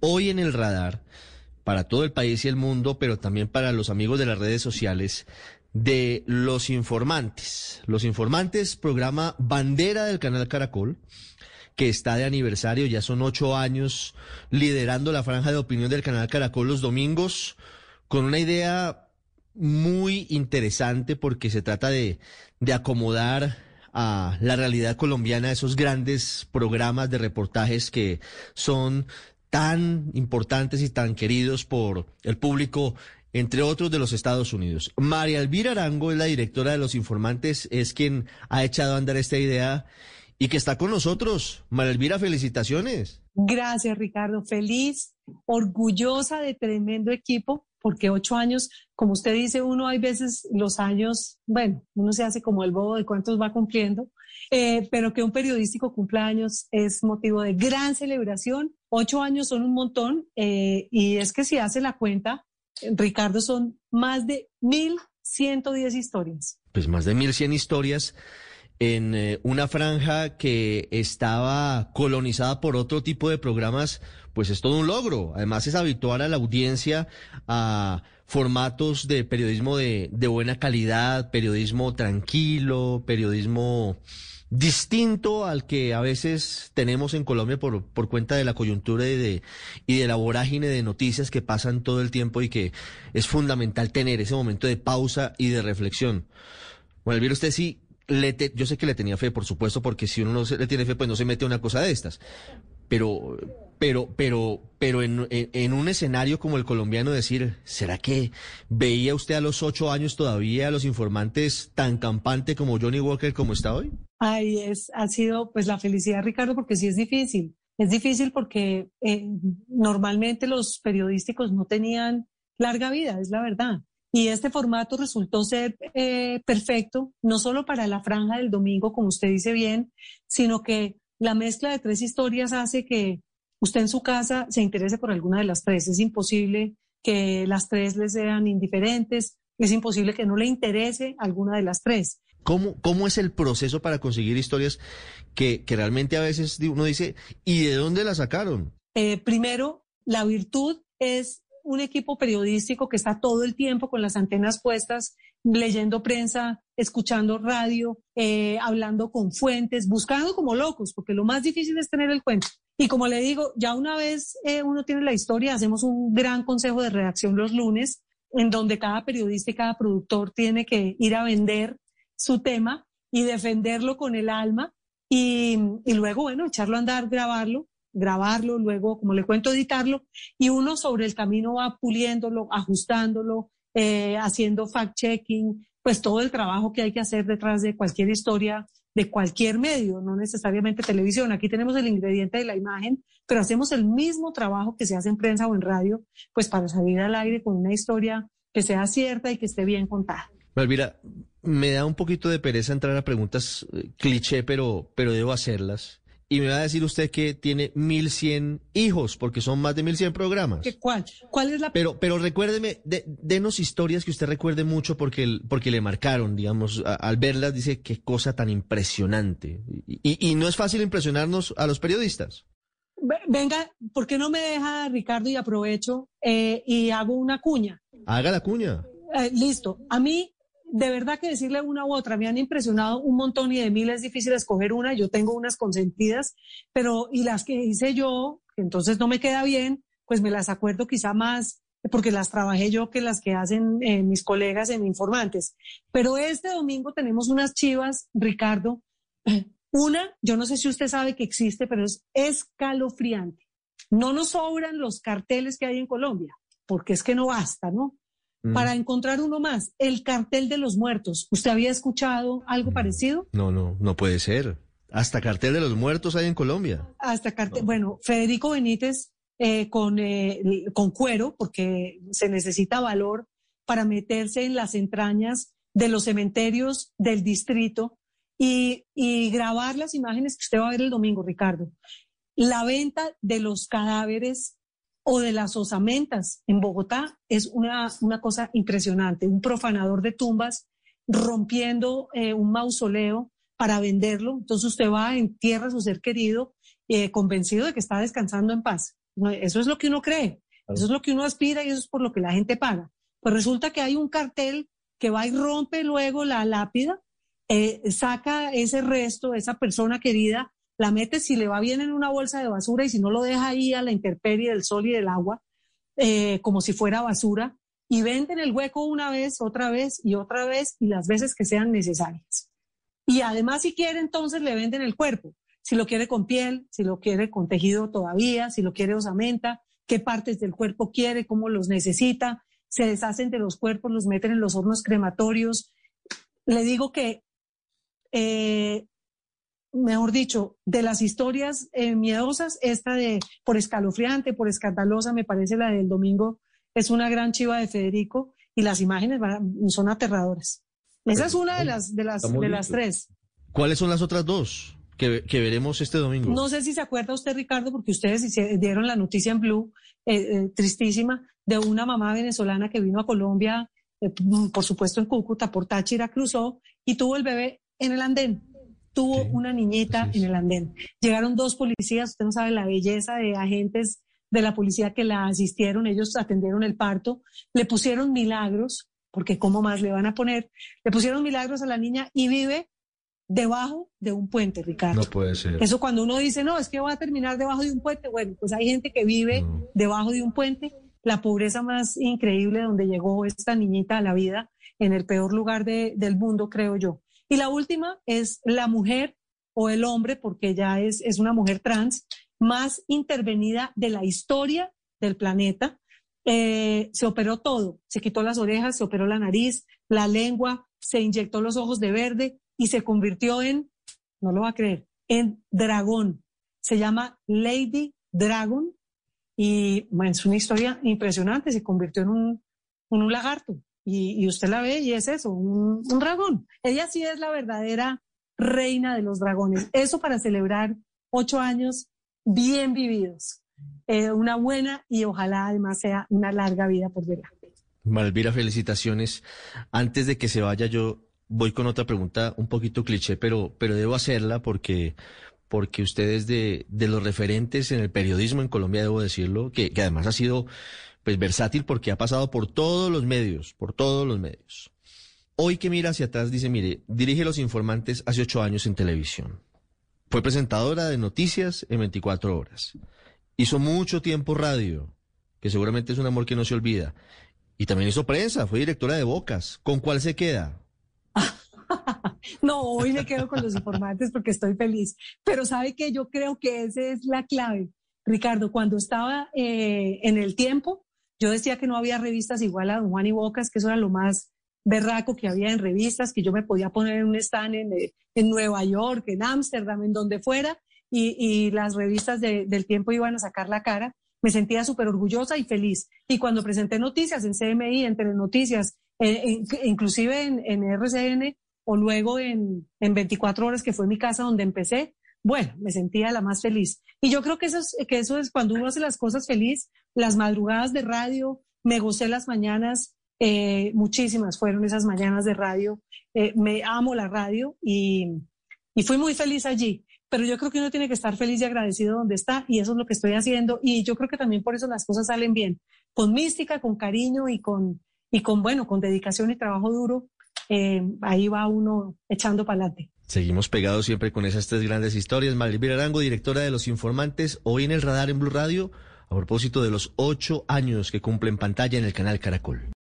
hoy en el radar para todo el país y el mundo, pero también para los amigos de las redes sociales, de Los Informantes. Los Informantes, programa bandera del canal Caracol, que está de aniversario, ya son ocho años liderando la franja de opinión del canal Caracol los domingos, con una idea muy interesante porque se trata de, de acomodar a la realidad colombiana esos grandes programas de reportajes que son tan importantes y tan queridos por el público, entre otros de los Estados Unidos. María Elvira Arango es la directora de Los Informantes, es quien ha echado a andar esta idea y que está con nosotros. María Elvira, felicitaciones. Gracias, Ricardo. Feliz, orgullosa de tremendo equipo, porque ocho años, como usted dice, uno hay veces los años, bueno, uno se hace como el bobo de cuántos va cumpliendo, eh, pero que un periodístico cumpleaños es motivo de gran celebración. Ocho años son un montón eh, y es que si hace la cuenta, Ricardo, son más de 1.110 historias. Pues más de 1.100 historias en eh, una franja que estaba colonizada por otro tipo de programas, pues es todo un logro. Además es habitual a la audiencia a formatos de periodismo de, de buena calidad, periodismo tranquilo, periodismo distinto al que a veces tenemos en Colombia por, por cuenta de la coyuntura y de, y de la vorágine de noticias que pasan todo el tiempo y que es fundamental tener ese momento de pausa y de reflexión. Bueno, usted sí le yo sé que le tenía fe, por supuesto, porque si uno no le tiene fe, pues no se mete a una cosa de estas. Pero, pero, pero, pero en, en, un escenario como el colombiano decir, ¿será que veía usted a los ocho años todavía a los informantes tan campante como Johnny Walker como está hoy? Ay, es, ha sido pues la felicidad, Ricardo, porque sí es difícil. Es difícil porque eh, normalmente los periodísticos no tenían larga vida, es la verdad. Y este formato resultó ser eh, perfecto, no solo para la franja del domingo, como usted dice bien, sino que la mezcla de tres historias hace que usted en su casa se interese por alguna de las tres. Es imposible que las tres le sean indiferentes, es imposible que no le interese alguna de las tres. ¿Cómo, cómo es el proceso para conseguir historias que, que realmente a veces uno dice, ¿y de dónde la sacaron? Eh, primero, la virtud es un equipo periodístico que está todo el tiempo con las antenas puestas, leyendo prensa, escuchando radio, eh, hablando con fuentes, buscando como locos, porque lo más difícil es tener el cuento. Y como le digo, ya una vez eh, uno tiene la historia, hacemos un gran consejo de redacción los lunes, en donde cada periodista y cada productor tiene que ir a vender su tema y defenderlo con el alma y, y luego, bueno, echarlo a andar, grabarlo grabarlo, luego, como le cuento, editarlo, y uno sobre el camino va puliéndolo, ajustándolo, eh, haciendo fact-checking, pues todo el trabajo que hay que hacer detrás de cualquier historia, de cualquier medio, no necesariamente televisión. Aquí tenemos el ingrediente de la imagen, pero hacemos el mismo trabajo que se hace en prensa o en radio, pues para salir al aire con una historia que sea cierta y que esté bien contada. Malvira, me da un poquito de pereza entrar a preguntas eh, cliché, pero, pero debo hacerlas y me va a decir usted que tiene 1100 hijos, porque son más de 1100 programas. ¿Qué, ¿Cuál? ¿Cuál es la...? Pero, pero recuérdeme, de, denos historias que usted recuerde mucho porque, porque le marcaron, digamos, al verlas dice qué cosa tan impresionante. Y, y, no es fácil impresionarnos a los periodistas. Venga, ¿por qué no me deja, Ricardo, y aprovecho eh, y hago una cuña? Haga la cuña. Eh, listo. A mí de verdad que decirle una u otra, me han impresionado un montón y de mí es difícil escoger una, yo tengo unas consentidas, pero y las que hice yo, entonces no me queda bien, pues me las acuerdo quizá más porque las trabajé yo que las que hacen eh, mis colegas en Informantes. Pero este domingo tenemos unas chivas, Ricardo. Una, yo no sé si usted sabe que existe, pero es escalofriante. No nos sobran los carteles que hay en Colombia, porque es que no basta, ¿no? Para encontrar uno más, el cartel de los muertos. ¿Usted había escuchado algo parecido? No, no, no puede ser. Hasta cartel de los muertos hay en Colombia. Hasta cartel, bueno, Federico Benítez eh, con, eh, con cuero, porque se necesita valor para meterse en las entrañas de los cementerios del distrito y, y grabar las imágenes que usted va a ver el domingo, Ricardo. La venta de los cadáveres o de las osamentas en Bogotá es una, una cosa impresionante. Un profanador de tumbas rompiendo eh, un mausoleo para venderlo. Entonces usted va, entierra a su ser querido, eh, convencido de que está descansando en paz. Eso es lo que uno cree, eso es lo que uno aspira y eso es por lo que la gente paga. Pues resulta que hay un cartel que va y rompe luego la lápida, eh, saca ese resto, esa persona querida, la mete si le va bien en una bolsa de basura y si no lo deja ahí a la intemperie del sol y del agua, eh, como si fuera basura, y venden el hueco una vez, otra vez y otra vez y las veces que sean necesarias. Y además, si quiere, entonces le venden el cuerpo. Si lo quiere con piel, si lo quiere con tejido todavía, si lo quiere osamenta, qué partes del cuerpo quiere, cómo los necesita. Se deshacen de los cuerpos, los meten en los hornos crematorios. Le digo que eh, mejor dicho, de las historias eh, miedosas, esta de por escalofriante, por escandalosa, me parece la del domingo, es una gran chiva de Federico y las imágenes son aterradoras. Esa es una de las, de las, de las tres. ¿Cuáles son las otras dos que, veremos este domingo? No sé si se acuerda usted, Ricardo, porque ustedes dieron la noticia en Blue, eh, eh, tristísima, de una mamá venezolana que vino a Colombia, por supuesto en Cúcuta, por Táchira, cruzó y tuvo el bebé en el andén tuvo una niñita en el andén. Llegaron dos policías, usted no sabe la belleza de agentes de la policía que la asistieron, ellos atendieron el parto, le pusieron milagros, porque ¿cómo más le van a poner? Le pusieron milagros a la niña y vive debajo de un puente, Ricardo. No puede ser. Eso cuando uno dice, no, es que va a terminar debajo de un puente, bueno, pues hay gente que vive debajo de un puente, la pobreza más increíble donde llegó esta niñita a la vida, en el peor lugar del mundo, creo yo. Y la última es la mujer o el hombre, porque ya es, es una mujer trans, más intervenida de la historia del planeta. Eh, se operó todo, se quitó las orejas, se operó la nariz, la lengua, se inyectó los ojos de verde y se convirtió en, no lo va a creer, en dragón. Se llama Lady Dragon y bueno, es una historia impresionante, se convirtió en un, en un lagarto. Y, usted la ve y es eso, un, dragón. Ella sí es la verdadera reina de los dragones. Eso para celebrar ocho años bien vividos. Eh, una buena y ojalá además sea una larga vida por delante. Malvira, felicitaciones. Antes de que se vaya, yo voy con otra pregunta un poquito cliché, pero, pero debo hacerla porque, porque usted es de, de los referentes en el periodismo en Colombia, debo decirlo, que, que además ha sido pues versátil porque ha pasado por todos los medios, por todos los medios. Hoy que mira hacia atrás dice, mire, dirige Los Informantes hace ocho años en televisión. Fue presentadora de noticias en 24 horas. Hizo mucho tiempo radio, que seguramente es un amor que no se olvida. Y también hizo prensa, fue directora de Bocas. ¿Con cuál se queda? no, hoy me quedo con los informantes porque estoy feliz. Pero sabe que yo creo que esa es la clave. Ricardo, cuando estaba eh, en el tiempo, yo decía que no había revistas igual a Don Juan y Bocas, que eso era lo más berraco que había en revistas, que yo me podía poner en un stand en, eh, Nueva York, en Ámsterdam, en donde fuera, y, las revistas del tiempo iban a sacar la cara. Me sentía súper orgullosa y feliz. Y cuando presenté noticias en CMI, en Telenoticias, eh, inclusive en, RCN o luego en, en 24 horas, que fue mi casa donde empecé, bueno, me sentía la más feliz. Y yo creo que eso es, que eso es cuando uno hace las cosas feliz, las madrugadas de radio, me gocé las mañanas, eh, muchísimas fueron esas mañanas de radio, eh, me amo la radio y, y fui muy feliz allí. Pero yo creo que uno tiene que estar feliz y agradecido donde está y eso es lo que estoy haciendo y yo creo que también por eso las cosas salen bien, con mística, con cariño y con, y con bueno, con dedicación y trabajo duro, eh, ahí va uno echando para adelante. Seguimos pegados siempre con esas tres grandes historias. Malvira Arango, directora de Los Informantes, hoy en el radar en Blue Radio, a propósito de los ocho años que cumple en pantalla en el canal Caracol.